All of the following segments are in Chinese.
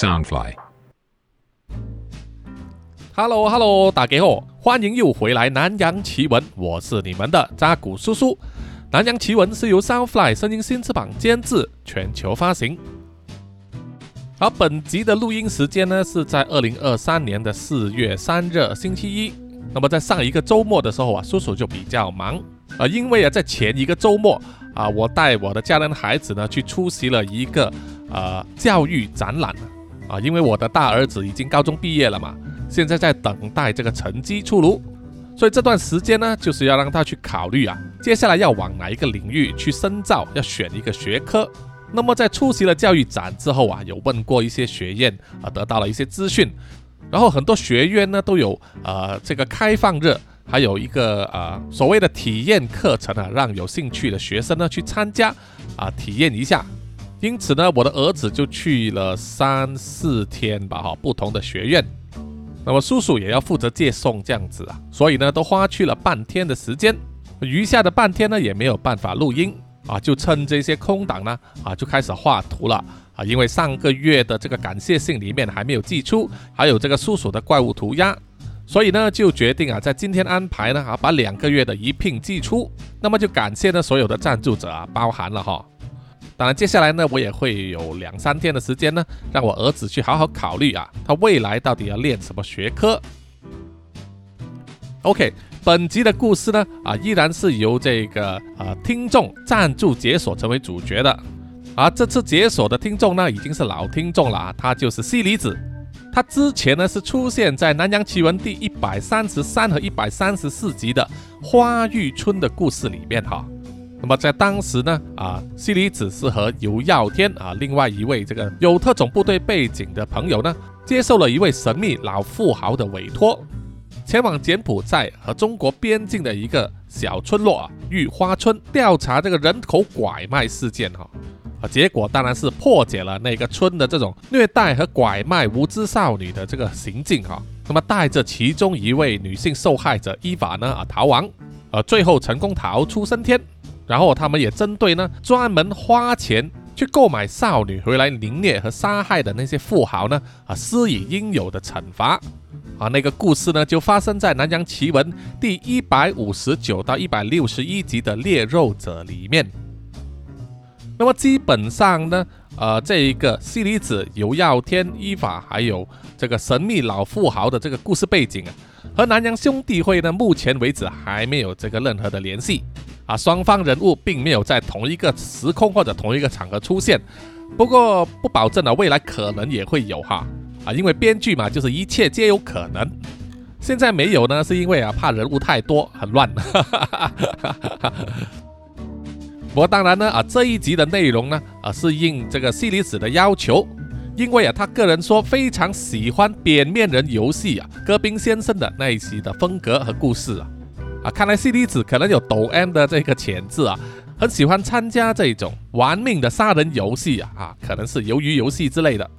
Soundfly。Hello Hello，大家好，欢迎又回来南洋奇闻，我是你们的扎古叔叔。南洋奇闻是由 Soundfly 声音新翅膀监制，全球发行。好，本集的录音时间呢是在二零二三年的四月三日星期一。那么在上一个周末的时候啊，叔叔就比较忙啊，因为啊在前一个周末啊，我带我的家人孩子呢去出席了一个呃教育展览啊，因为我的大儿子已经高中毕业了嘛。现在在等待这个成绩出炉，所以这段时间呢，就是要让他去考虑啊，接下来要往哪一个领域去深造，要选一个学科。那么在出席了教育展之后啊，有问过一些学院啊，得到了一些资讯，然后很多学院呢都有呃这个开放日，还有一个呃所谓的体验课程啊，让有兴趣的学生呢去参加啊体验一下。因此呢，我的儿子就去了三四天吧，哈，不同的学院。那么叔叔也要负责接送这样子啊，所以呢都花去了半天的时间，余下的半天呢也没有办法录音啊，就趁这些空档呢啊就开始画图了啊，因为上个月的这个感谢信里面还没有寄出，还有这个叔叔的怪物涂鸦，所以呢就决定啊在今天安排呢啊把两个月的一并寄出，那么就感谢呢所有的赞助者啊，包含了哈。当然，接下来呢，我也会有两三天的时间呢，让我儿子去好好考虑啊，他未来到底要练什么学科。OK，本集的故事呢，啊，依然是由这个啊听众赞助解锁成为主角的。而这次解锁的听众呢，已经是老听众了啊，他就是西离子。他之前呢是出现在《南洋奇闻》第一百三十三和一百三十四集的花玉春的故事里面哈。那么在当时呢，啊，西里子是和尤耀天啊，另外一位这个有特种部队背景的朋友呢，接受了一位神秘老富豪的委托，前往柬埔寨和中国边境的一个小村落啊，玉花村调查这个人口拐卖事件哈，啊，结果当然是破解了那个村的这种虐待和拐卖无知少女的这个行径哈，那么带着其中一位女性受害者伊法呢啊逃亡，呃，最后成功逃出升天。然后他们也针对呢，专门花钱去购买少女回来凌虐和杀害的那些富豪呢，啊，施以应有的惩罚。啊，那个故事呢，就发生在《南洋奇闻》第一百五十九到一百六十一集的猎肉者里面。那么基本上呢，呃，这一个西离子、尤耀天、依法，还有这个神秘老富豪的这个故事背景啊，和南洋兄弟会呢，目前为止还没有这个任何的联系。啊，双方人物并没有在同一个时空或者同一个场合出现，不过不保证啊，未来可能也会有哈啊，因为编剧嘛，就是一切皆有可能。现在没有呢，是因为啊，怕人物太多很乱。不过当然呢啊，这一集的内容呢啊，是应这个西离子的要求，因为啊，他个人说非常喜欢扁面人游戏啊，戈宾先生的那一集的风格和故事啊。啊，看来西离子可能有抖 M 的这个潜质啊，很喜欢参加这种玩命的杀人游戏啊啊，可能是鱿鱼游戏之类的。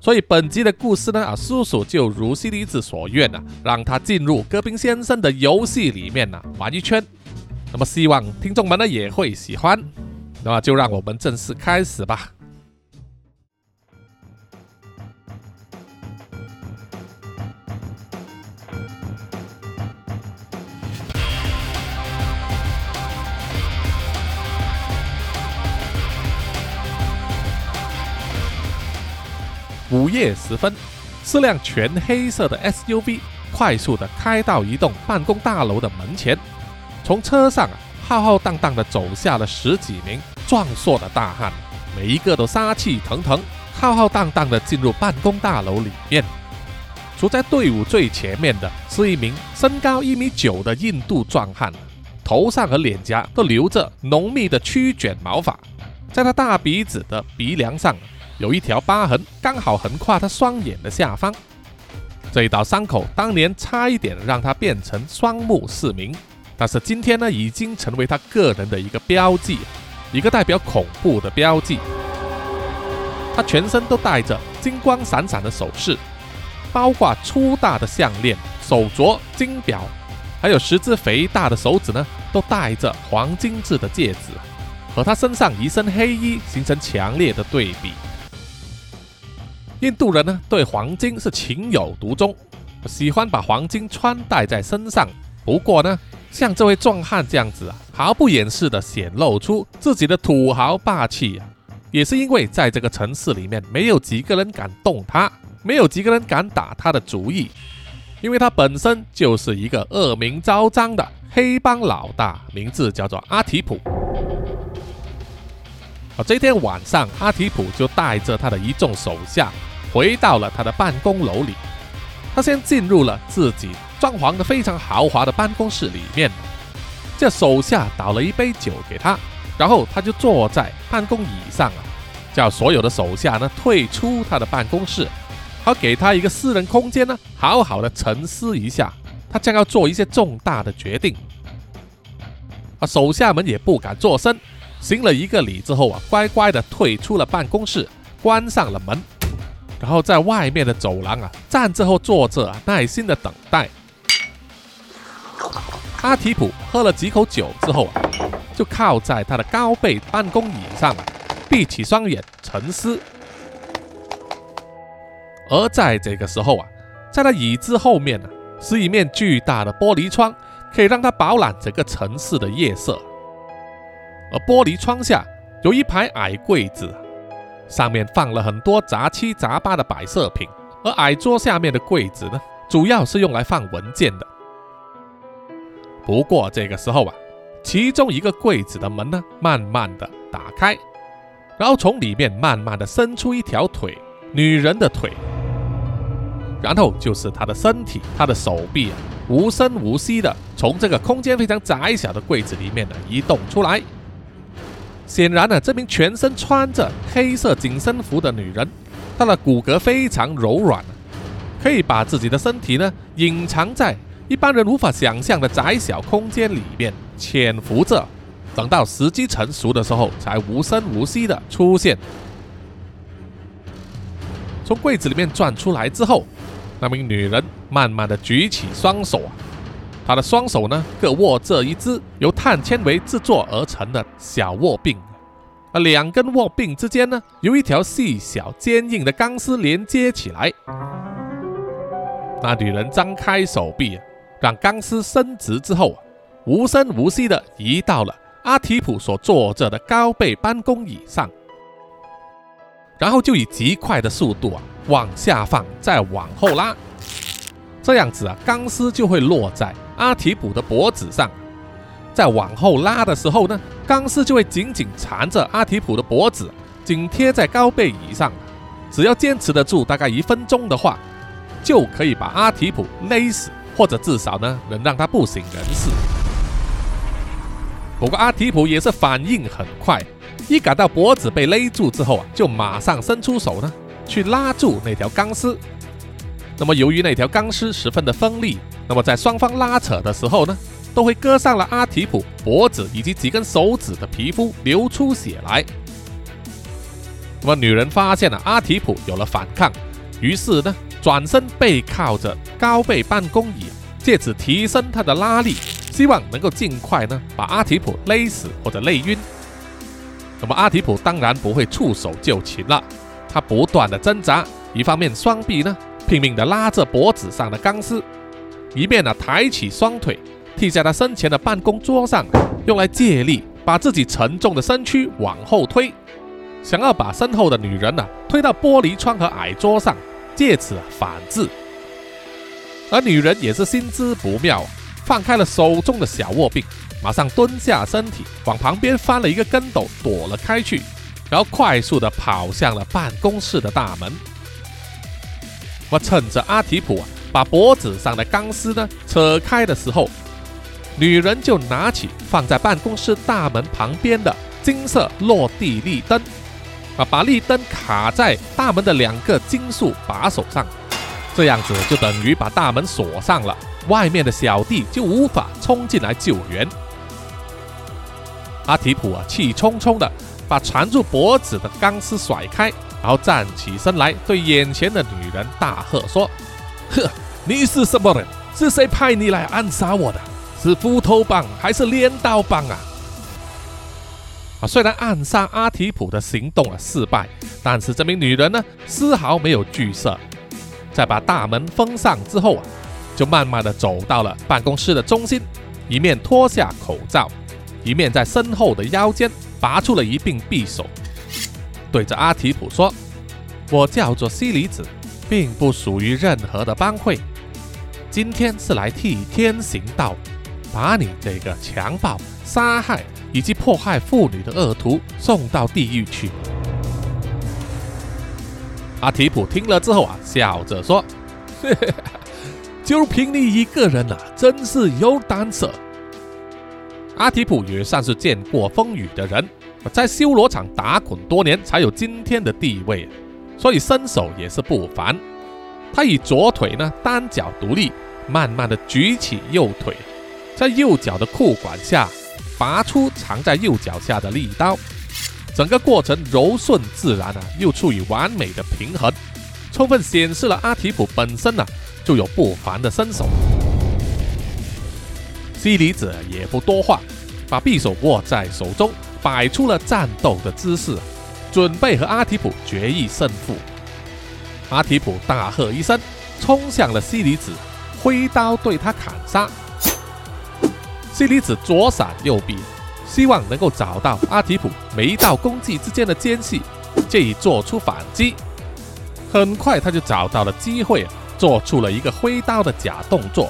所以本集的故事呢啊，叔叔就如西离子所愿啊，让他进入戈宾先生的游戏里面呢玩一圈。那么希望听众们呢也会喜欢。那么就让我们正式开始吧。午夜时分，四辆全黑色的 SUV 快速地开到一栋办公大楼的门前。从车上啊，浩浩荡荡地走下了十几名壮硕的大汉，每一个都杀气腾腾，浩浩荡荡地进入办公大楼里面。处在队伍最前面的是一名身高一米九的印度壮汉，头上和脸颊都留着浓密的曲卷毛发，在他大鼻子的鼻梁上。有一条疤痕，刚好横跨他双眼的下方。这一道伤口当年差一点让他变成双目失明，但是今天呢，已经成为他个人的一个标记，一个代表恐怖的标记。他全身都带着金光闪闪的首饰，包括粗大的项链、手镯、金表，还有十只肥大的手指呢，都戴着黄金制的戒指，和他身上一身黑衣形成强烈的对比。印度人呢对黄金是情有独钟，喜欢把黄金穿戴在身上。不过呢，像这位壮汉这样子啊，毫不掩饰的显露出自己的土豪霸气啊，也是因为在这个城市里面，没有几个人敢动他，没有几个人敢打他的主意，因为他本身就是一个恶名昭彰的黑帮老大，名字叫做阿提普。啊，这天晚上，阿提普就带着他的一众手下回到了他的办公楼里。他先进入了自己装潢的非常豪华的办公室里面，这手下倒了一杯酒给他，然后他就坐在办公椅上啊，叫所有的手下呢退出他的办公室，好给他一个私人空间呢，好好的沉思一下，他将要做一些重大的决定。啊，手下们也不敢作声。行了一个礼之后啊，乖乖的退出了办公室，关上了门，然后在外面的走廊啊站着后坐着，耐心的等待。阿提普喝了几口酒之后啊，就靠在他的高背办公椅上，闭起双眼沉思。而在这个时候啊，在他椅子后面呢，是一面巨大的玻璃窗，可以让他饱览整个城市的夜色。而玻璃窗下有一排矮柜子，上面放了很多杂七杂八的摆设品。而矮桌下面的柜子呢，主要是用来放文件的。不过这个时候啊，其中一个柜子的门呢，慢慢的打开，然后从里面慢慢的伸出一条腿，女人的腿，然后就是她的身体，她的手臂啊，无声无息的从这个空间非常窄小的柜子里面呢移动出来。显然呢，这名全身穿着黑色紧身服的女人，她的骨骼非常柔软，可以把自己的身体呢隐藏在一般人无法想象的窄小空间里面，潜伏着，等到时机成熟的时候，才无声无息的出现。从柜子里面转出来之后，那名女人慢慢的举起双手。他的双手呢，各握着一只由碳纤维制作而成的小握柄，而两根握柄之间呢，由一条细小坚硬的钢丝连接起来。那女人张开手臂，让钢丝伸直之后，无声无息地移到了阿提普所坐着的高背办公椅上，然后就以极快的速度啊往下放，再往后拉，这样子啊，钢丝就会落在。阿提普的脖子上，在往后拉的时候呢，钢丝就会紧紧缠着阿提普的脖子，紧贴在高背椅上。只要坚持得住大概一分钟的话，就可以把阿提普勒死，或者至少呢，能让他不省人事。不过阿提普也是反应很快，一感到脖子被勒住之后啊，就马上伸出手呢，去拉住那条钢丝。那么由于那条钢丝十分的锋利。那么在双方拉扯的时候呢，都会割伤了阿提普脖子以及几根手指的皮肤，流出血来。那么女人发现了阿提普有了反抗，于是呢转身背靠着高背办公椅，借此提升她的拉力，希望能够尽快呢把阿提普勒死或者勒晕。那么阿提普当然不会束手就擒了，他不断的挣扎，一方面双臂呢拼命的拉着脖子上的钢丝。一面呢，抬起双腿，踢在他身前的办公桌上，用来借力把自己沉重的身躯往后推，想要把身后的女人呢推到玻璃窗和矮桌上，借此反制。而女人也是心知不妙，放开了手中的小握柄，马上蹲下身体，往旁边翻了一个跟斗，躲了开去，然后快速的跑向了办公室的大门。我趁着阿提普啊。把脖子上的钢丝呢扯开的时候，女人就拿起放在办公室大门旁边的金色落地立灯，啊，把立灯卡在大门的两个金属把手上，这样子就等于把大门锁上了，外面的小弟就无法冲进来救援。阿提普啊，气冲冲的把缠住脖子的钢丝甩开，然后站起身来，对眼前的女人大喝说：“呵！”你是什么人？是谁派你来暗杀我的？是斧头帮还是镰刀帮啊？啊！虽然暗杀阿提普的行动啊失败，但是这名女人呢丝毫没有惧色，在把大门封上之后啊，就慢慢的走到了办公室的中心，一面脱下口罩，一面在身后的腰间拔出了一柄匕首，对着阿提普说：“我叫做西里子，并不属于任何的帮会，今天是来替天行道。”把你这个强暴、杀害以及迫害妇女的恶徒送到地狱去。阿提普听了之后啊，笑着说：“就凭你一个人啊，真是有胆色。”阿提普也算是见过风雨的人，在修罗场打滚多年，才有今天的地位，所以身手也是不凡。他以左腿呢单脚独立，慢慢的举起右腿。在右脚的裤管下拔出藏在右脚下的利刀，整个过程柔顺自然啊，又处于完美的平衡，充分显示了阿提普本身呢就有不凡的身手。西里子也不多话，把匕首握在手中，摆出了战斗的姿势，准备和阿提普决一胜负。阿提普大喝一声，冲向了西里子，挥刀对他砍杀。西里子左闪右避，希望能够找到阿提普每一道攻击之间的间隙，借以做出反击。很快他就找到了机会，做出了一个挥刀的假动作。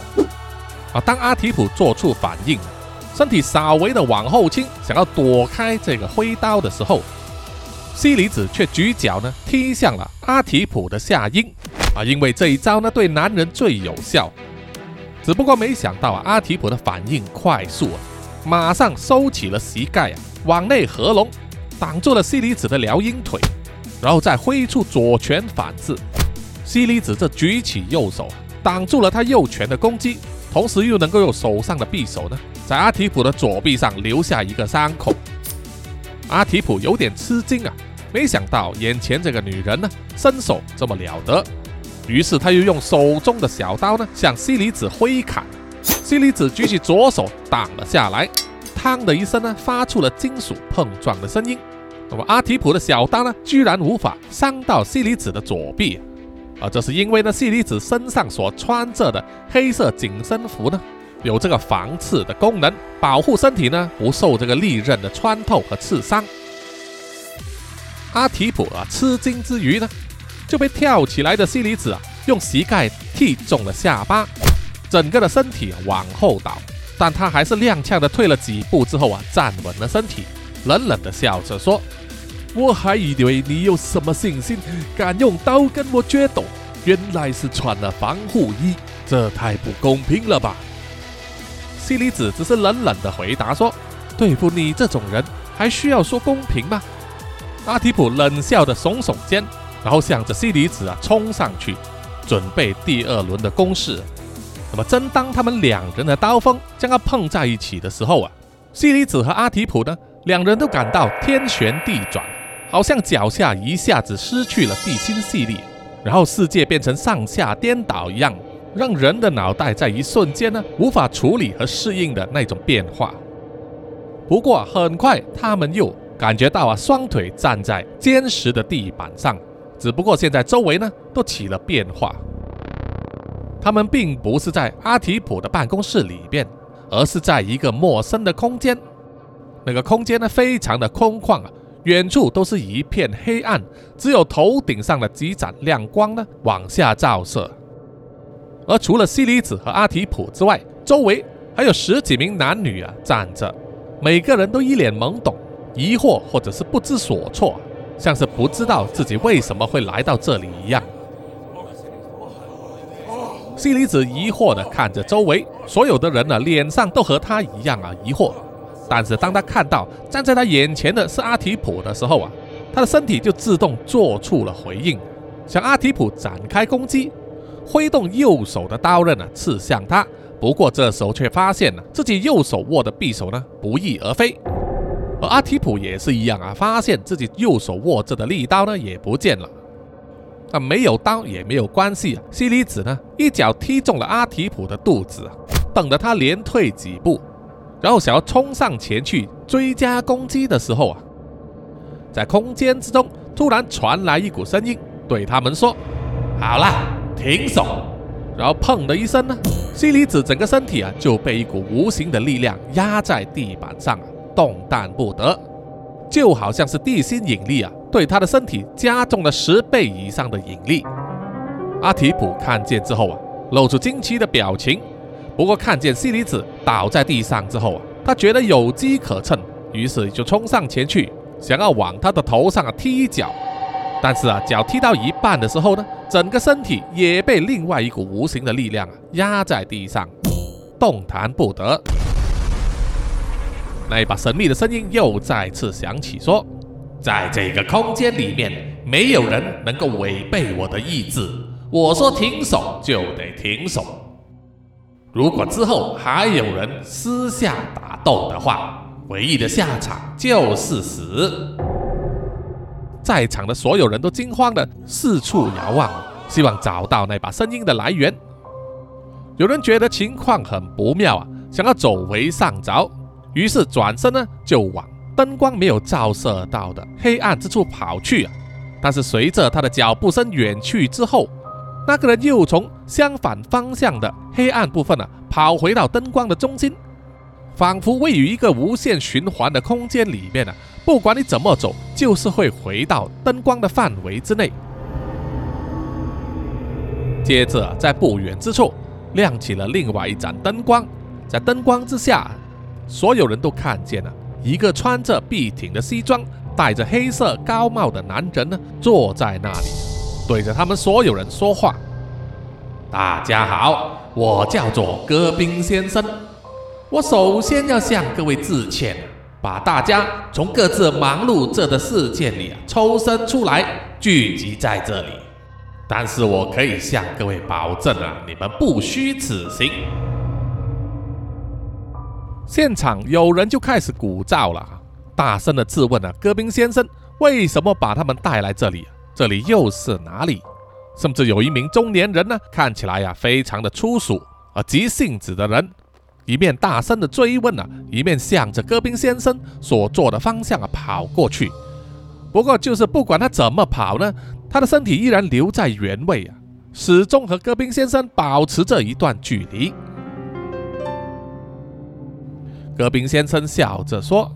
啊，当阿提普做出反应，身体稍微的往后倾，想要躲开这个挥刀的时候，西里子却举脚呢踢向了阿提普的下阴。啊，因为这一招呢对男人最有效。只不过没想到啊，阿提普的反应快速啊，马上收起了膝盖啊，往内合拢，挡住了西里子的撩阴腿，然后再挥出左拳反制。西里子这举起右手，挡住了他右拳的攻击，同时又能够用手上的匕首呢，在阿提普的左臂上留下一个伤口。阿提普有点吃惊啊，没想到眼前这个女人呢，身手这么了得。于是他又用手中的小刀呢，向西里子挥砍。西里子举起左手挡了下来，嘡的一声呢，发出了金属碰撞的声音。那么阿提普的小刀呢，居然无法伤到西里子的左臂，啊，这是因为呢，西里子身上所穿着的黑色紧身服呢，有这个防刺的功能，保护身体呢不受这个利刃的穿透和刺伤。阿提普啊，吃惊之余呢。就被跳起来的西里子啊，用膝盖踢中了下巴，整个的身体往后倒，但他还是踉跄的退了几步之后啊，站稳了身体，冷冷的笑着说：“我还以为你有什么信心，敢用刀跟我决斗，原来是穿了防护衣，这太不公平了吧？”西里子只是冷冷的回答说：“对付你这种人，还需要说公平吗？”阿提普冷笑的耸耸肩。然后向着西里子啊冲上去，准备第二轮的攻势。那么，正当他们两人的刀锋将要碰在一起的时候啊，西里子和阿提普呢，两人都感到天旋地转，好像脚下一下子失去了地心吸力，然后世界变成上下颠倒一样，让人的脑袋在一瞬间呢无法处理和适应的那种变化。不过很快，他们又感觉到啊，双腿站在坚实的地板上。只不过现在周围呢都起了变化，他们并不是在阿提普的办公室里边，而是在一个陌生的空间。那个空间呢非常的空旷啊，远处都是一片黑暗，只有头顶上的几盏亮光呢往下照射。而除了西里子和阿提普之外，周围还有十几名男女啊站着，每个人都一脸懵懂、疑惑或者是不知所措。像是不知道自己为什么会来到这里一样。西里子疑惑地看着周围所有的人呢，脸上都和他一样啊疑惑。但是当他看到站在他眼前的是阿提普的时候啊，他的身体就自动做出了回应，向阿提普展开攻击，挥动右手的刀刃呢刺向他。不过这时候却发现了自己右手握的匕首呢不翼而飞。而阿提普也是一样啊，发现自己右手握着的利刀呢也不见了。那没有刀也没有关系啊，西里子呢一脚踢中了阿提普的肚子，等得他连退几步，然后想要冲上前去追加攻击的时候啊，在空间之中突然传来一股声音，对他们说：“好了，停手。”然后砰的一声呢，西离子整个身体啊就被一股无形的力量压在地板上，动弹不得，就好像是地心引力啊对他的身体加重了十倍以上的引力。阿提普看见之后啊，露出惊奇的表情。不过看见西离子倒在地上之后啊，他觉得有机可乘，于是就冲上前去，想要往他的头上啊踢一脚。但是啊，脚踢到一半的时候呢，整个身体也被另外一股无形的力量啊压在地上，动弹不得。那一把神秘的声音又再次响起，说：“在这个空间里面，没有人能够违背我的意志。我说停手就得停手。如果之后还有人私下打斗的话，唯一的下场就是死。”在场的所有人都惊慌的四处遥望，希望找到那把声音的来源。有人觉得情况很不妙啊，想要走为上着，于是转身呢就往灯光没有照射到的黑暗之处跑去啊。但是随着他的脚步声远去之后，那个人又从相反方向的黑暗部分呢跑回到灯光的中心，仿佛位于一个无限循环的空间里面呢。不管你怎么走，就是会回到灯光的范围之内。接着，在不远之处亮起了另外一盏灯光，在灯光之下，所有人都看见了一个穿着笔挺的西装、戴着黑色高帽的男人呢，坐在那里，对着他们所有人说话：“大家好，我叫做戈宾先生，我首先要向各位致歉。”把大家从各自忙碌着的世界里啊抽身出来，聚集在这里。但是我可以向各位保证啊，你们不虚此行。现场有人就开始鼓噪了，大声的质问啊，戈宾先生为什么把他们带来这里？这里又是哪里？甚至有一名中年人呢，看起来呀非常的粗俗而急性子的人。一面大声的追问啊，一面向着戈宾先生所坐的方向啊跑过去。不过，就是不管他怎么跑呢，他的身体依然留在原位啊，始终和戈宾先生保持着一段距离。戈宾先生笑着说：“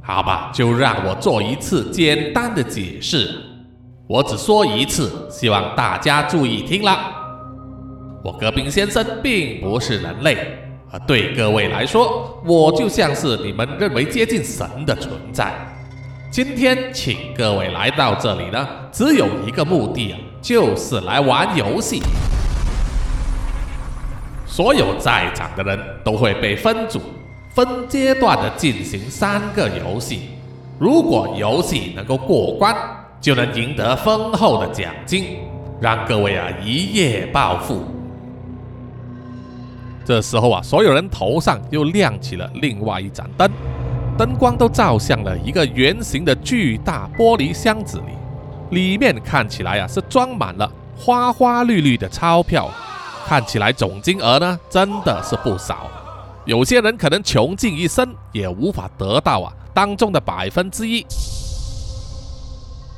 好吧，就让我做一次简单的解释。我只说一次，希望大家注意听了。我戈宾先生并不是人类。”啊，对各位来说，我就像是你们认为接近神的存在。今天请各位来到这里呢，只有一个目的啊，就是来玩游戏。所有在场的人都会被分组、分阶段的进行三个游戏。如果游戏能够过关，就能赢得丰厚的奖金，让各位啊一夜暴富。这时候啊，所有人头上又亮起了另外一盏灯，灯光都照向了一个圆形的巨大玻璃箱子里，里面看起来啊是装满了花花绿绿的钞票，看起来总金额呢真的是不少，有些人可能穷尽一生也无法得到啊当中的百分之一。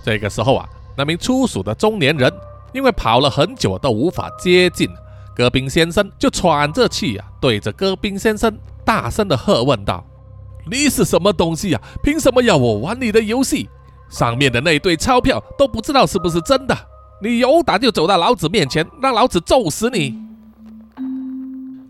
这个时候啊，那名粗俗的中年人因为跑了很久都无法接近。戈宾先生就喘着气啊，对着戈宾先生大声的喝问道：“你是什么东西呀？凭什么要我玩你的游戏？上面的那堆钞票都不知道是不是真的？你有胆就走到老子面前，让老子揍死你！”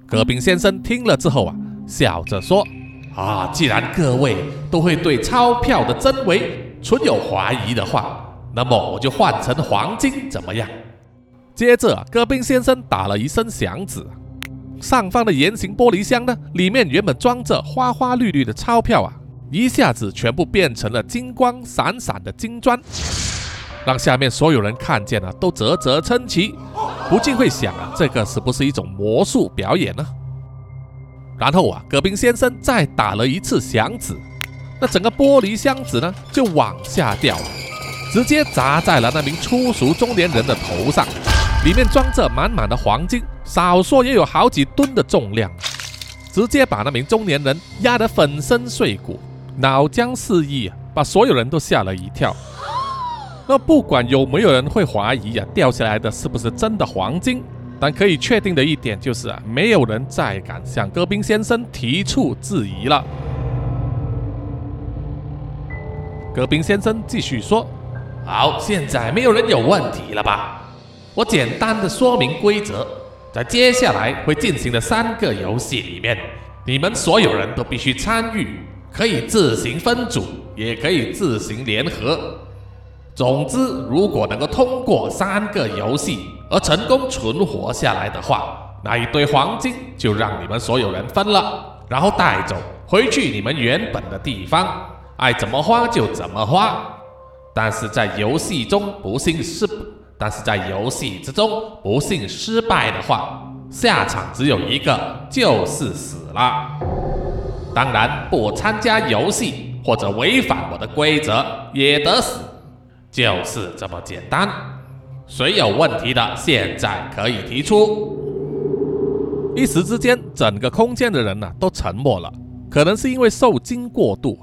戈宾先生听了之后啊，笑着说：“啊，既然各位都会对钞票的真伪存有怀疑的话，那么我就换成黄金怎么样？”接着，戈宾先生打了一声响指，上方的圆形玻璃箱呢，里面原本装着花花绿绿的钞票啊，一下子全部变成了金光闪闪的金砖，让下面所有人看见了都啧啧称奇，不禁会想啊，这个是不是一种魔术表演呢？然后啊，戈宾先生再打了一次响指，那整个玻璃箱子呢就往下掉了，直接砸在了那名粗俗中年人的头上。里面装着满满的黄金，少说也有好几吨的重量，直接把那名中年人压得粉身碎骨，脑浆四溢，把所有人都吓了一跳。那不管有没有人会怀疑啊，掉下来的是不是真的黄金？但可以确定的一点就是啊，没有人再敢向戈宾先生提出质疑了。戈宾先生继续说：“好，现在没有人有问题了吧？我简单的说明规则，在接下来会进行的三个游戏里面，你们所有人都必须参与，可以自行分组，也可以自行联合。总之，如果能够通过三个游戏而成功存活下来的话，那一堆黄金就让你们所有人分了，然后带走回去你们原本的地方，爱怎么花就怎么花。但是在游戏中不幸失，但是在游戏之中不幸失败的话，下场只有一个，就是死了。当然，不参加游戏或者违反我的规则也得死。就是这么简单。谁有问题的，现在可以提出。一时之间，整个空间的人呢都沉默了。可能是因为受惊过度，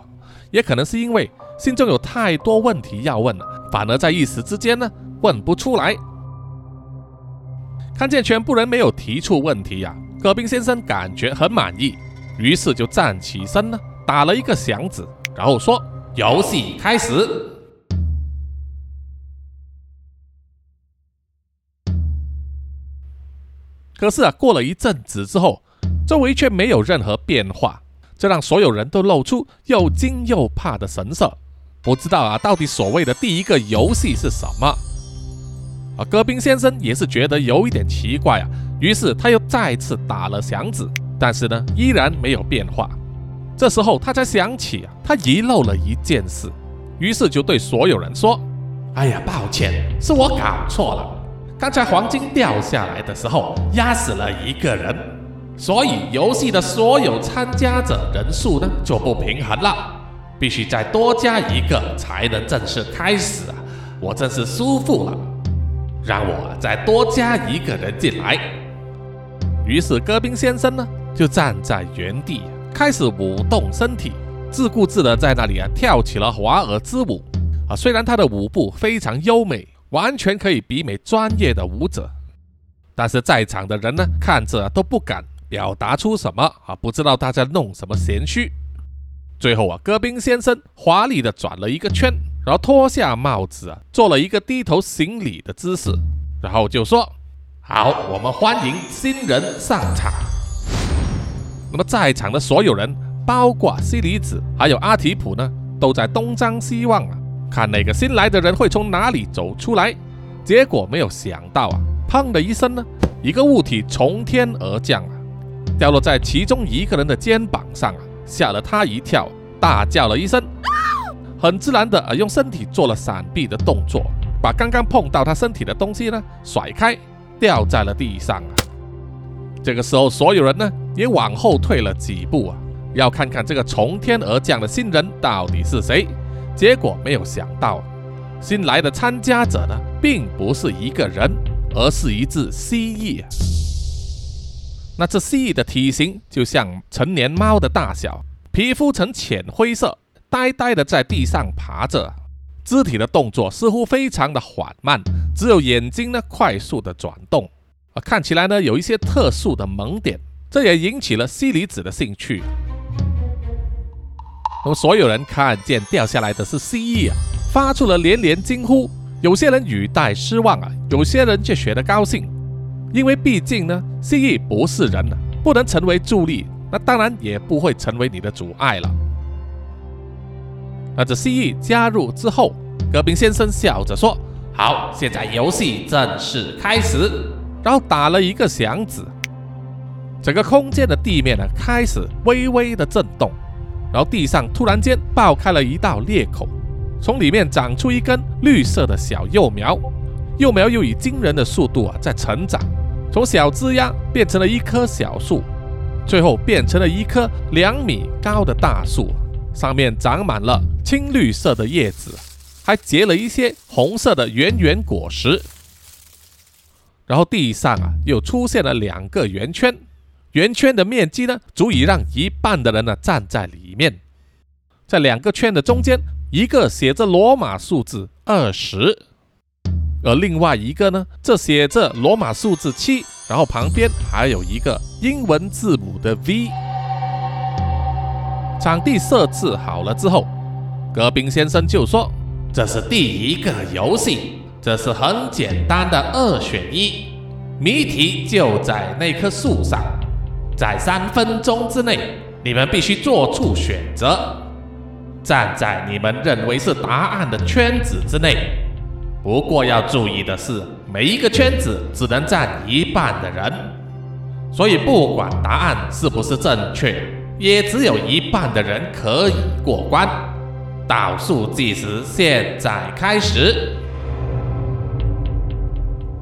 也可能是因为心中有太多问题要问了，反而在一时之间呢问不出来。看见全部人没有提出问题呀，戈宾先生感觉很满意，于是就站起身呢，打了一个响指，然后说：“游戏开始。”可是啊，过了一阵子之后，周围却没有任何变化，这让所有人都露出又惊又怕的神色。不知道啊，到底所谓的第一个游戏是什么？啊，戈宾先生也是觉得有一点奇怪啊，于是他又再次打了响指，但是呢，依然没有变化。这时候他才想起啊，他遗漏了一件事，于是就对所有人说：“哎呀，抱歉，是我搞错了。”刚才黄金掉下来的时候，压死了一个人，所以游戏的所有参加者人数呢就不平衡了，必须再多加一个才能正式开始啊！我真是舒服了，让我再多加一个人进来。于是戈宾先生呢就站在原地，开始舞动身体，自顾自的在那里啊跳起了华尔兹舞啊！虽然他的舞步非常优美。完全可以媲美专业的舞者，但是在场的人呢，看着都不敢表达出什么啊，不知道他在弄什么闲虚。最后啊，戈宾先生华丽的转了一个圈，然后脱下帽子啊，做了一个低头行礼的姿势，然后就说：“好，我们欢迎新人上场。”那么在场的所有人，包括西里子还有阿提普呢，都在东张西望啊。看那个新来的人会从哪里走出来，结果没有想到啊，砰的一声呢，一个物体从天而降啊，掉落在其中一个人的肩膀上啊，吓了他一跳，大叫了一声，很自然的啊用身体做了闪避的动作，把刚刚碰到他身体的东西呢甩开，掉在了地上。这个时候，所有人呢也往后退了几步啊，要看看这个从天而降的新人到底是谁。结果没有想到，新来的参加者呢，并不是一个人，而是一只蜥蜴。那只蜥蜴的体型就像成年猫的大小，皮肤呈浅灰色，呆呆的在地上爬着，肢体的动作似乎非常的缓慢，只有眼睛呢快速的转动，啊，看起来呢有一些特殊的萌点，这也引起了西里子的兴趣。那么所有人看见掉下来的是蜥蜴啊，发出了连连惊呼。有些人语带失望啊，有些人却觉得高兴，因为毕竟呢，蜥蜴不是人啊，不能成为助力，那当然也不会成为你的阻碍了。那这蜥蜴加入之后，戈宾先生笑着说：“好，现在游戏正式开始。”然后打了一个响指，整个空间的地面呢开始微微的震动。然后地上突然间爆开了一道裂口，从里面长出一根绿色的小幼苗，幼苗又以惊人的速度啊在成长，从小枝丫变成了一棵小树，最后变成了一棵两米高的大树，上面长满了青绿色的叶子，还结了一些红色的圆圆果实。然后地上啊又出现了两个圆圈。圆圈的面积呢，足以让一半的人呢站在里面。在两个圈的中间，一个写着罗马数字二十，而另外一个呢，这写着罗马数字七，然后旁边还有一个英文字母的 V。场地设置好了之后，戈宾先生就说：“这是第一个游戏，这是很简单的二选一，谜题就在那棵树上，在三分钟之内，你们必须做出选择。”站在你们认为是答案的圈子之内。不过要注意的是，每一个圈子只能站一半的人，所以不管答案是不是正确，也只有一半的人可以过关。倒数计时现在开始。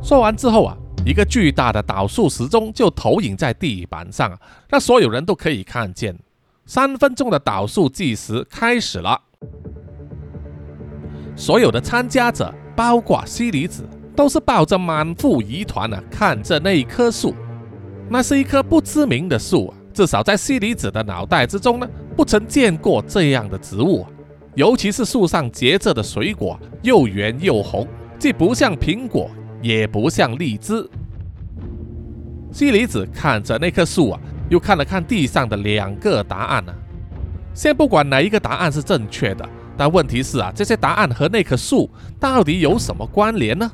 说完之后啊，一个巨大的倒数时钟就投影在地板上，让所有人都可以看见。三分钟的倒数计时开始了，所有的参加者，包括西离子，都是抱着满腹疑团啊，看着那一棵树。那是一棵不知名的树啊，至少在西离子的脑袋之中呢，不曾见过这样的植物啊。尤其是树上结着的水果，又圆又红，既不像苹果，也不像荔枝。西离子看着那棵树啊。又看了看地上的两个答案呢，先不管哪一个答案是正确的，但问题是啊，这些答案和那棵树到底有什么关联呢？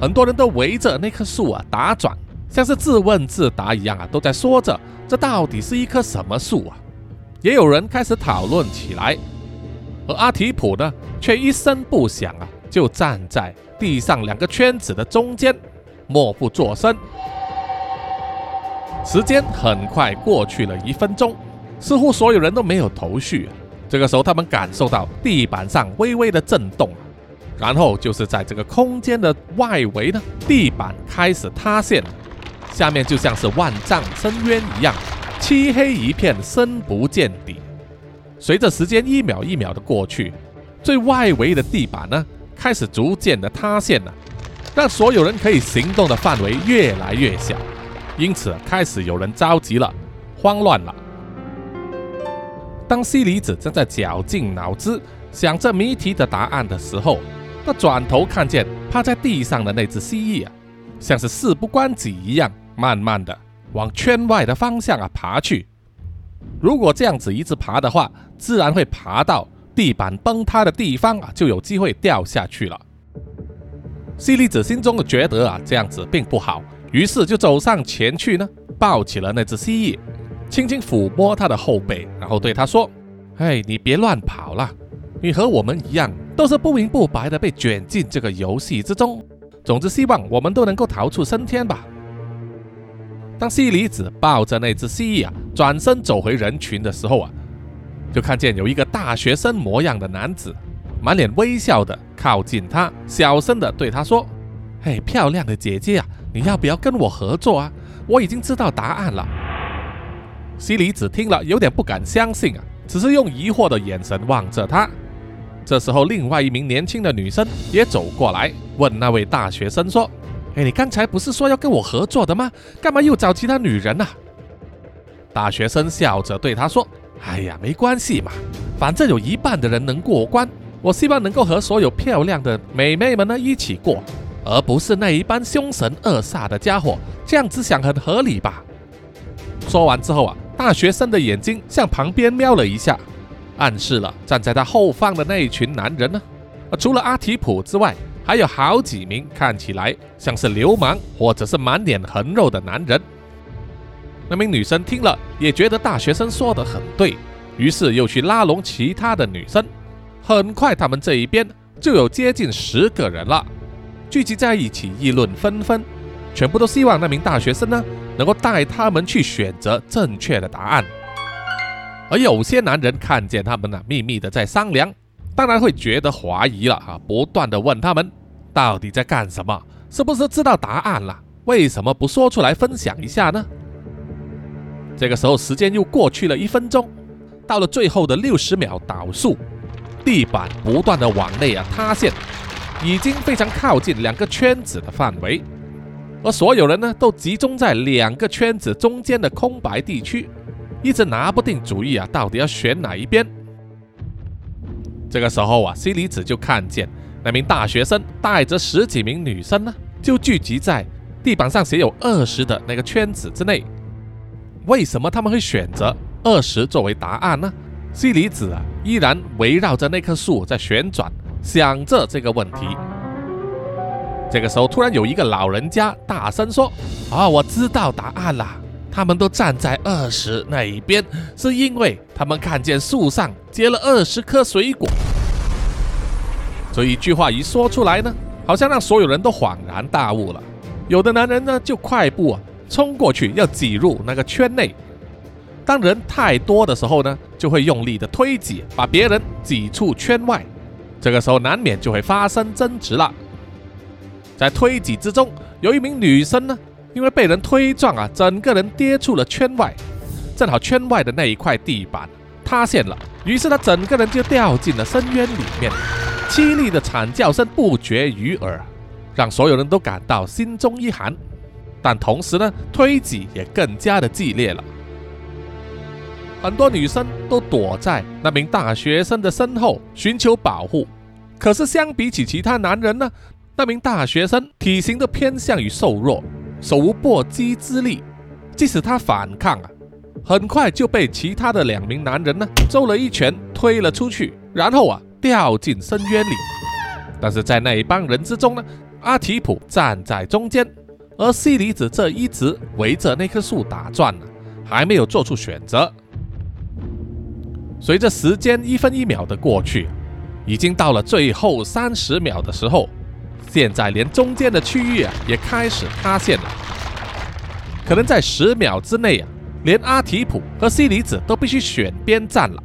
很多人都围着那棵树啊打转，像是自问自答一样啊，都在说着这到底是一棵什么树啊？也有人开始讨论起来，而阿提普呢，却一声不响啊，就站在地上两个圈子的中间，默不作声。时间很快过去了一分钟，似乎所有人都没有头绪。这个时候，他们感受到地板上微微的震动，然后就是在这个空间的外围呢，地板开始塌陷，下面就像是万丈深渊一样，漆黑一片，深不见底。随着时间一秒一秒的过去，最外围的地板呢，开始逐渐的塌陷了，让所有人可以行动的范围越来越小。因此，开始有人着急了，慌乱了。当西离子正在绞尽脑汁想着谜题的答案的时候，他转头看见趴在地上的那只蜥蜴啊，像是事不关己一样，慢慢的往圈外的方向啊爬去。如果这样子一直爬的话，自然会爬到地板崩塌的地方啊，就有机会掉下去了。西离子心中的觉得啊，这样子并不好。于是就走上前去呢，抱起了那只蜥蜴，轻轻抚摸他的后背，然后对他说：“哎，你别乱跑了，你和我们一样，都是不明不白的被卷进这个游戏之中。总之，希望我们都能够逃出升天吧。”当西离子抱着那只蜥蜴啊，转身走回人群的时候啊，就看见有一个大学生模样的男子，满脸微笑的靠近他，小声的对他说：“嘿，漂亮的姐姐啊！”你要不要跟我合作啊？我已经知道答案了。西里子听了有点不敢相信啊，只是用疑惑的眼神望着他。这时候，另外一名年轻的女生也走过来，问那位大学生说：“哎，你刚才不是说要跟我合作的吗？干嘛又找其他女人呢？”大学生笑着对他说：“哎呀，没关系嘛，反正有一半的人能过关。我希望能够和所有漂亮的美眉们呢一起过。”而不是那一般凶神恶煞的家伙，这样子想很合理吧？说完之后啊，大学生的眼睛向旁边瞄了一下，暗示了站在他后方的那一群男人呢。除了阿提普之外，还有好几名看起来像是流氓或者是满脸横肉的男人。那名女生听了也觉得大学生说的很对，于是又去拉拢其他的女生。很快，他们这一边就有接近十个人了。聚集在一起议论纷纷，全部都希望那名大学生呢能够带他们去选择正确的答案。而有些男人看见他们呢秘密的在商量，当然会觉得怀疑了啊，不断的问他们到底在干什么，是不是知道答案了？为什么不说出来分享一下呢？这个时候时间又过去了一分钟，到了最后的六十秒倒数，地板不断的往内啊塌陷。已经非常靠近两个圈子的范围，而所有人呢都集中在两个圈子中间的空白地区，一直拿不定主意啊，到底要选哪一边。这个时候啊，西里子就看见那名大学生带着十几名女生呢，就聚集在地板上写有二十的那个圈子之内。为什么他们会选择二十作为答案呢？西里子啊，依然围绕着那棵树在旋转，想着这个问题。这个时候，突然有一个老人家大声说：“啊，我知道答案了！他们都站在二十那一边，是因为他们看见树上结了二十颗水果。”这一句话一说出来呢，好像让所有人都恍然大悟了。有的男人呢，就快步啊冲过去要挤入那个圈内。当人太多的时候呢，就会用力的推挤，把别人挤出圈外。这个时候难免就会发生争执了。在推挤之中，有一名女生呢，因为被人推撞啊，整个人跌出了圈外。正好圈外的那一块地板塌陷了，于是她整个人就掉进了深渊里面。凄厉的惨叫声不绝于耳，让所有人都感到心中一寒。但同时呢，推挤也更加的激烈了。很多女生都躲在那名大学生的身后寻求保护。可是相比起其他男人呢？那名大学生体型都偏向于瘦弱，手无搏击之力。即使他反抗啊，很快就被其他的两名男人呢揍了一拳，推了出去，然后啊掉进深渊里。但是在那一帮人之中呢，阿提普站在中间，而西里子这一直围着那棵树打转呢，还没有做出选择。随着时间一分一秒的过去，已经到了最后三十秒的时候。现在连中间的区域啊也开始塌陷了，可能在十秒之内啊，连阿提普和西里子都必须选边站了。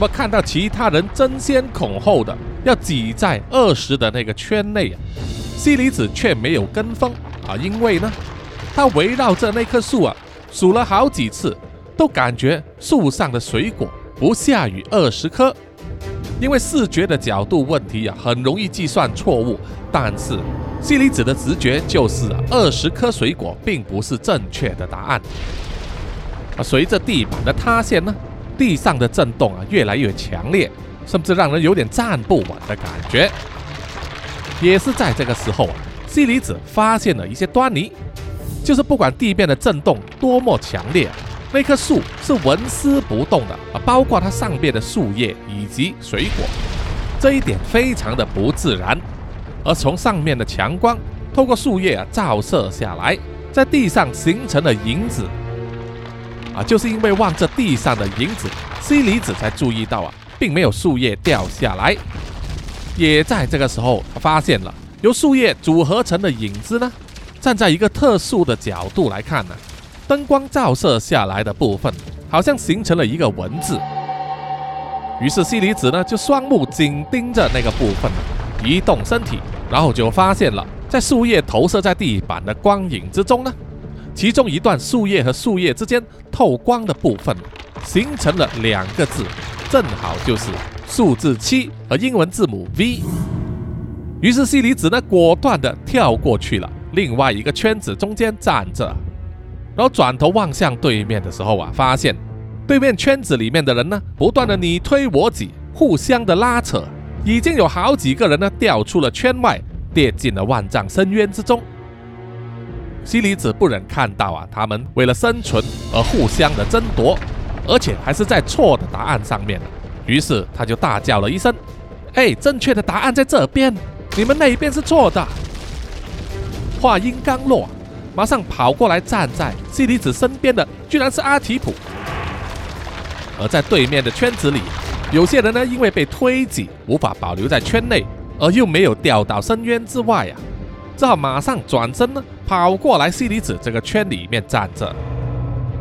我看到其他人争先恐后的要挤在二十的那个圈内啊，西里子却没有跟风啊，因为呢，他围绕着那棵树啊数了好几次，都感觉树上的水果不下于二十颗。因为视觉的角度问题啊，很容易计算错误。但是西里子的直觉就是二十颗水果并不是正确的答案。啊，随着地板的塌陷呢，地上的震动啊越来越强烈，甚至让人有点站不稳的感觉。也是在这个时候啊，西里子发现了一些端倪，就是不管地面的震动多么强烈。那棵树是纹丝不动的啊，包括它上边的树叶以及水果，这一点非常的不自然。而从上面的强光透过树叶啊照射下来，在地上形成了影子啊，就是因为望着地上的影子，西里子才注意到啊，并没有树叶掉下来。也在这个时候，他发现了由树叶组合成的影子呢，站在一个特殊的角度来看呢。灯光照射下来的部分，好像形成了一个文字。于是西里子呢，就双目紧盯着那个部分，移动身体，然后就发现了，在树叶投射在地板的光影之中呢，其中一段树叶和树叶之间透光的部分，形成了两个字，正好就是数字七和英文字母 V。于是西里子呢，果断的跳过去了，另外一个圈子中间站着。然后转头望向对面的时候啊，发现对面圈子里面的人呢，不断的你推我挤，互相的拉扯，已经有好几个人呢掉出了圈外，跌进了万丈深渊之中。西里子不忍看到啊，他们为了生存而互相的争夺，而且还是在错的答案上面，于是他就大叫了一声：“哎，正确的答案在这边，你们那一边是错的。”话音刚落。马上跑过来，站在西离子身边的居然是阿提普。而在对面的圈子里，有些人呢，因为被推挤，无法保留在圈内，而又没有掉到深渊之外啊，只好马上转身呢，跑过来西离子这个圈里面站着。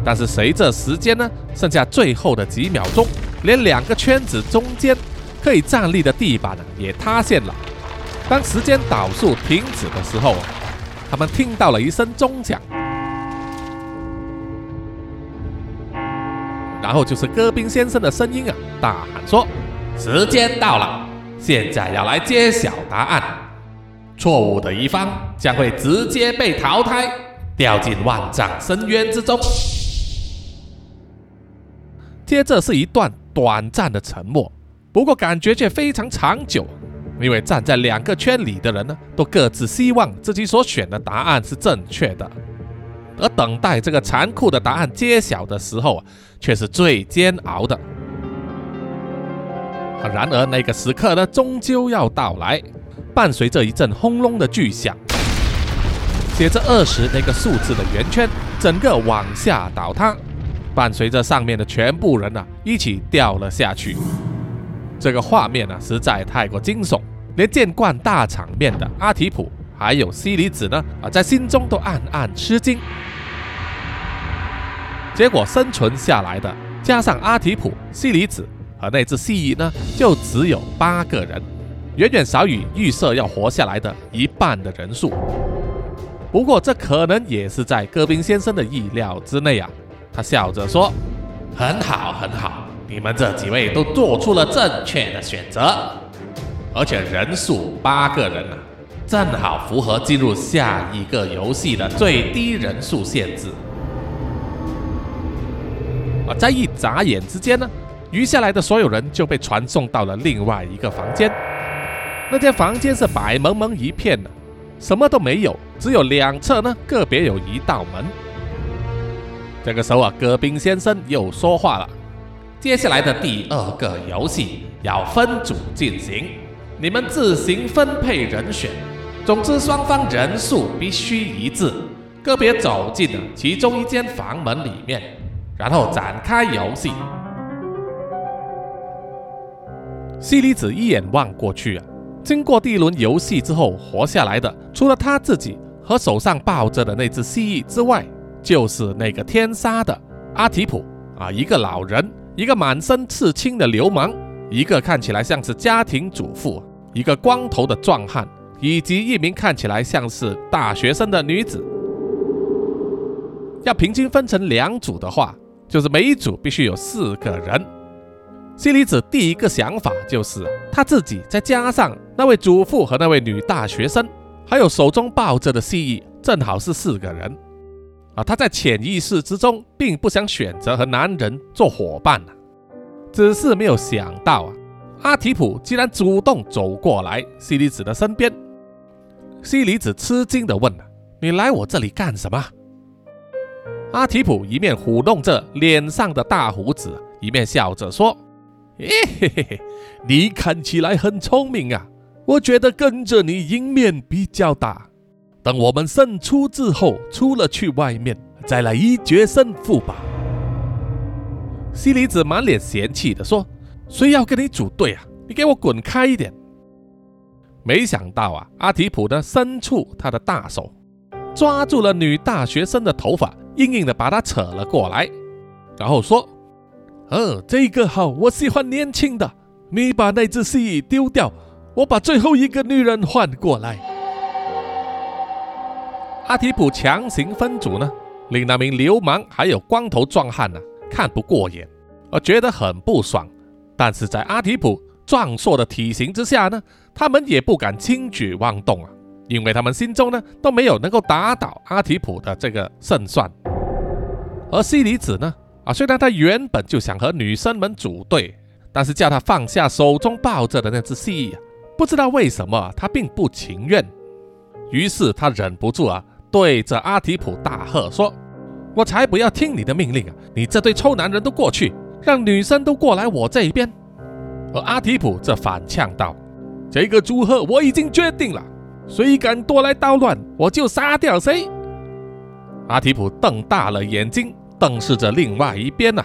但是随着时间呢，剩下最后的几秒钟，连两个圈子中间可以站立的地板呢也塌陷了。当时间倒数停止的时候。他们听到了一声钟响，然后就是戈宾先生的声音啊，大喊说：“时间到了，现在要来揭晓答案。错误的一方将会直接被淘汰，掉进万丈深渊之中。”接着是一段短暂的沉默，不过感觉却非常长久，因为站在两个圈里的人呢，都各自希望自己所选的答案是正确的，而等待这个残酷的答案揭晓的时候啊，却是最煎熬的。然而那个时刻呢，终究要到来，伴随着一阵轰隆的巨响，写着二十那个数字的圆圈，整个往下倒塌，伴随着上面的全部人呢一起掉了下去。这个画面呢实在太过惊悚，连见惯大场面的阿提普还有西里子呢啊，在心中都暗暗吃惊。结果生存下来的，加上阿提普、西里子。和那只蜥蜴呢，就只有八个人，远远少于预设要活下来的一半的人数。不过这可能也是在戈宾先生的意料之内啊。他笑着说：“很好，很好，你们这几位都做出了正确的选择，而且人数八个人啊，正好符合进入下一个游戏的最低人数限制。”啊在一眨眼之间呢。余下来的所有人就被传送到了另外一个房间。那间房间是白蒙蒙一片的，什么都没有，只有两侧呢个别有一道门。这个时候啊，戈宾先生又说话了：“接下来的第二个游戏要分组进行，你们自行分配人选。总之，双方人数必须一致，个别走进了其中一间房门里面，然后展开游戏。”西里子一眼望过去啊，经过第一轮游戏之后活下来的，除了他自己和手上抱着的那只蜥蜴之外，就是那个天杀的阿提普啊，一个老人，一个满身刺青的流氓，一个看起来像是家庭主妇，一个光头的壮汉，以及一名看起来像是大学生的女子。要平均分成两组的话，就是每一组必须有四个人。西里子第一个想法就是他自己，再加上那位祖父和那位女大学生，还有手中抱着的蜥蜴，正好是四个人。啊，他在潜意识之中并不想选择和男人做伙伴啊，只是没有想到啊，阿提普竟然主动走过来西里子的身边。西里子吃惊地问：“你来我这里干什么？”阿提普一面抚弄着脸上的大胡子，一面笑着说。嘿嘿嘿嘿，你看起来很聪明啊！我觉得跟着你赢面比较大。等我们胜出之后，出了去外面，再来一决胜负吧。西里子满脸嫌弃地说：“谁要跟你组队啊？你给我滚开一点！”没想到啊，阿提普呢伸出他的大手，抓住了女大学生的头发，硬硬的把她扯了过来，然后说。嗯，这个好，我喜欢年轻的。你把那只蜥蜴丢掉，我把最后一个女人换过来。阿提普强行分组呢，令那名流氓还有光头壮汉呢看不过眼，而觉得很不爽。但是在阿提普壮硕的体型之下呢，他们也不敢轻举妄动啊，因为他们心中呢都没有能够打倒阿提普的这个胜算。而西里子呢？啊，虽然他原本就想和女生们组队，但是叫他放下手中抱着的那只蜥蜴，不知道为什么他并不情愿。于是他忍不住啊，对着阿提普大喝说：“我才不要听你的命令啊！你这对臭男人都过去，让女生都过来我这一边。”而阿提普则反呛道：“这个组合我已经决定了，谁敢多来捣乱，我就杀掉谁。”阿提普瞪大了眼睛。瞪视着另外一边呐，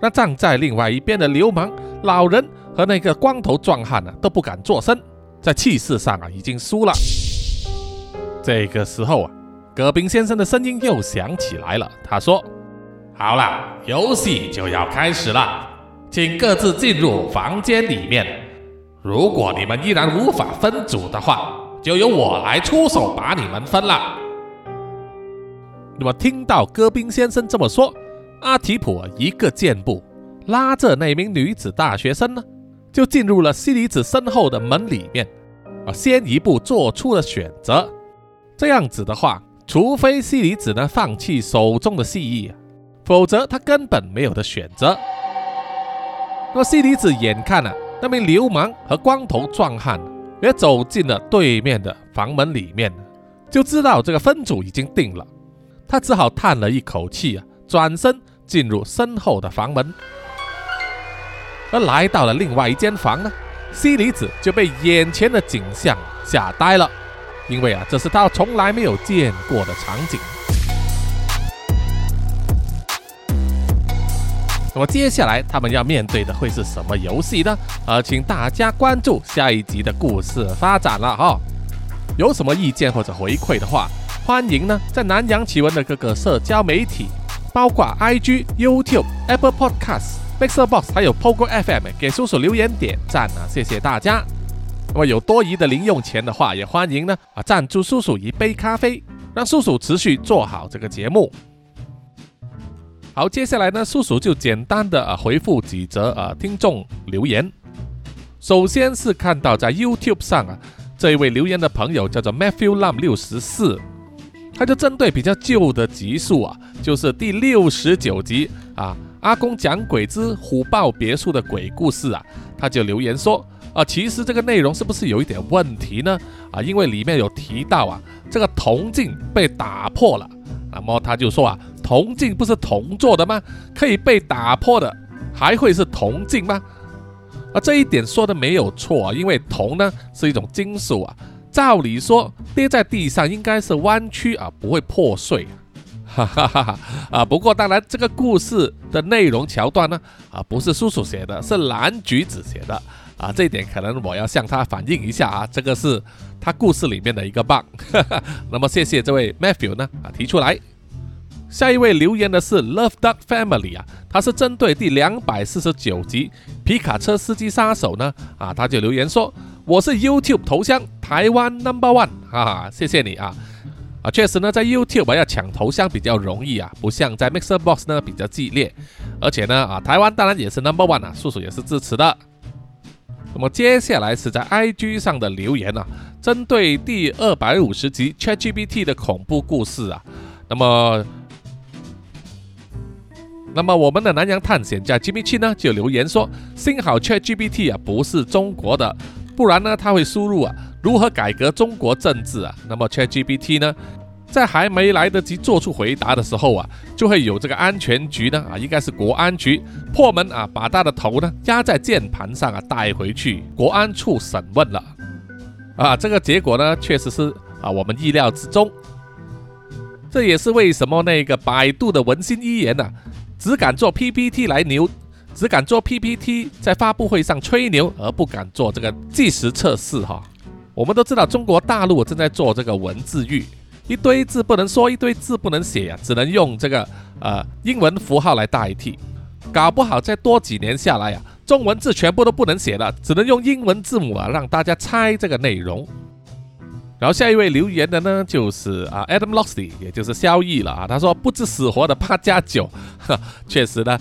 那站在另外一边的流氓、老人和那个光头壮汉呢，都不敢作声，在气势上啊，已经输了。这个时候啊，戈宾先生的声音又响起来了，他说：“好了，游戏就要开始了，请各自进入房间里面。如果你们依然无法分组的话，就由我来出手把你们分了。”那么听到戈宾先生这么说，阿提普一个箭步拉着那名女子大学生呢，就进入了西里子身后的门里面，啊，先一步做出了选择。这样子的话，除非西里子呢放弃手中的蜥蜴，否则他根本没有的选择。那么西离子眼看啊，那名流氓和光头壮汉也走进了对面的房门里面，就知道这个分组已经定了。他只好叹了一口气啊，转身进入身后的房门。而来到了另外一间房呢，西离子就被眼前的景象吓呆了，因为啊，这是他从来没有见过的场景。那么接下来他们要面对的会是什么游戏呢？呃，请大家关注下一集的故事发展了哈。有什么意见或者回馈的话，欢迎呢在南洋奇闻的各个社交媒体，包括 IG、YouTube、Apple Podcasts、Mixer Box 还有 Pogo FM 给叔叔留言点赞啊，谢谢大家。那么有多余的零用钱的话，也欢迎呢啊赞助叔叔一杯咖啡，让叔叔持续做好这个节目。好，接下来呢，叔叔就简单的啊回复几则啊听众留言。首先是看到在 YouTube 上啊，这一位留言的朋友叫做 Matthew Lam 六十四，他就针对比较旧的集数啊，就是第六十九集啊，阿公讲鬼之虎豹别墅的鬼故事啊，他就留言说啊，其实这个内容是不是有一点问题呢？啊，因为里面有提到啊，这个铜镜被打破了。那么他就说啊，铜镜不是铜做的吗？可以被打破的，还会是铜镜吗？啊，这一点说的没有错啊，因为铜呢是一种金属啊，照理说跌在地上应该是弯曲啊，不会破碎。哈哈哈哈啊！不过当然，这个故事的内容桥段呢，啊，不是叔叔写的，是蓝橘子写的啊，这一点可能我要向他反映一下啊，这个是他故事里面的一个 bug。那么谢谢这位 Matthew 呢啊提出来。下一位留言的是 Love Duck Family 啊，他是针对第两百四十九集皮卡车司机杀手呢啊，他就留言说我是 YouTube 头像台湾 Number One 哈哈，谢谢你啊。啊，确实呢，在 YouTube 要抢头像比较容易啊，不像在 Mixer Box 呢比较激烈。而且呢，啊，台湾当然也是 Number One 啊，叔叔也是支持的。那么接下来是在 IG 上的留言啊，针对第二百五十集 ChatGPT 的恐怖故事啊，那么，那么我们的南洋探险家 Jimmy Chin 呢就留言说，幸好 ChatGPT 啊不是中国的，不然呢他会输入啊。如何改革中国政治啊？那么 ChatGPT 呢，在还没来得及做出回答的时候啊，就会有这个安全局呢啊，应该是国安局破门啊，把他的头呢压在键盘上啊，带回去国安处审问了啊。这个结果呢，确实是啊我们意料之中。这也是为什么那个百度的文心一言呢，只敢做 PPT 来牛，只敢做 PPT 在发布会上吹牛，而不敢做这个即时测试哈。我们都知道，中国大陆正在做这个文字狱，一堆字不能说，一堆字不能写呀，只能用这个呃英文符号来代替。搞不好再多几年下来呀，中文字全部都不能写了，只能用英文字母啊，让大家猜这个内容。然后下一位留言的呢，就是啊 Adam Losty，也就是萧逸了啊，他说不知死活的八加九，确实呢。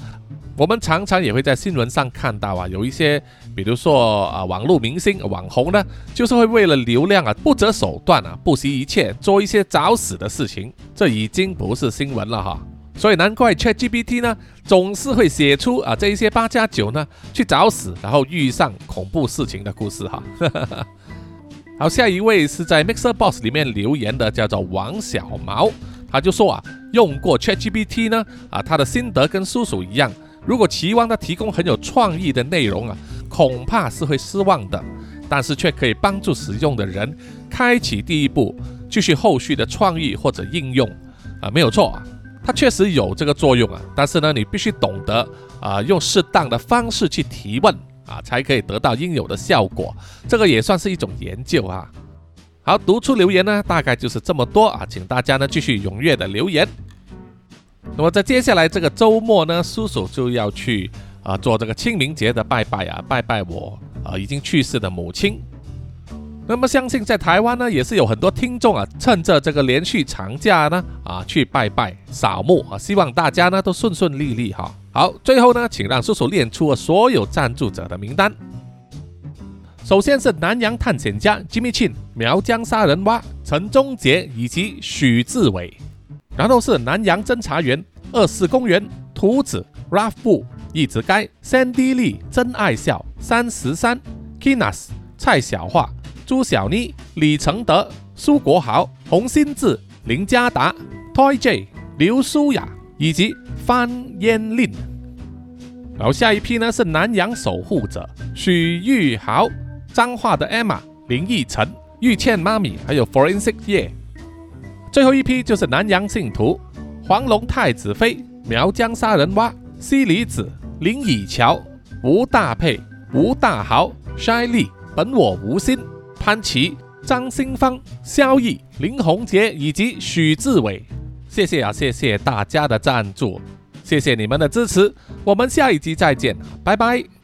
我们常常也会在新闻上看到啊，有一些，比如说啊，网络明星、网红呢，就是会为了流量啊，不择手段啊，不惜一切做一些找死的事情，这已经不是新闻了哈。所以难怪 ChatGPT 呢，总是会写出啊这一些八加九呢去找死，然后遇上恐怖事情的故事哈。好，下一位是在 Mixer Box 里面留言的，叫做王小毛，他就说啊，用过 ChatGPT 呢，啊，他的心得跟叔叔一样。如果期望它提供很有创意的内容啊，恐怕是会失望的。但是却可以帮助使用的人开启第一步，继续后续的创意或者应用啊，没有错啊，它确实有这个作用啊。但是呢，你必须懂得啊，用适当的方式去提问啊，才可以得到应有的效果。这个也算是一种研究啊。好，读出留言呢，大概就是这么多啊，请大家呢继续踊跃的留言。那么在接下来这个周末呢，叔叔就要去啊做这个清明节的拜拜啊，拜拜我啊已经去世的母亲。那么相信在台湾呢，也是有很多听众啊，趁着这个连续长假呢啊去拜拜扫墓啊，希望大家呢都顺顺利利哈。好，最后呢，请让叔叔念出所有赞助者的名单。首先是南洋探险家 Jimmy Chin、苗疆杀人蛙陈忠杰以及许志伟。然后是南洋侦查员、二四公园、图子、Ralph 布、一子该、Sandy Lee、真爱笑、三十三、Kinas、蔡小桦、朱小妮、李承德、苏国豪、洪新志、林家达、Toy J、刘舒雅以及范嫣令。然后下一批呢是南洋守护者许玉豪、彰化的 Emma、林奕晨、玉倩妈咪，还有 Forensic 叶。最后一批就是南洋信徒黄龙太子妃、苗疆杀人蛙、西里子、林以乔、吴大佩、吴大豪、筛利、本我无心、潘琪、张新芳、萧毅、林宏杰以及许志伟。谢谢啊，谢谢大家的赞助，谢谢你们的支持，我们下一集再见，拜拜。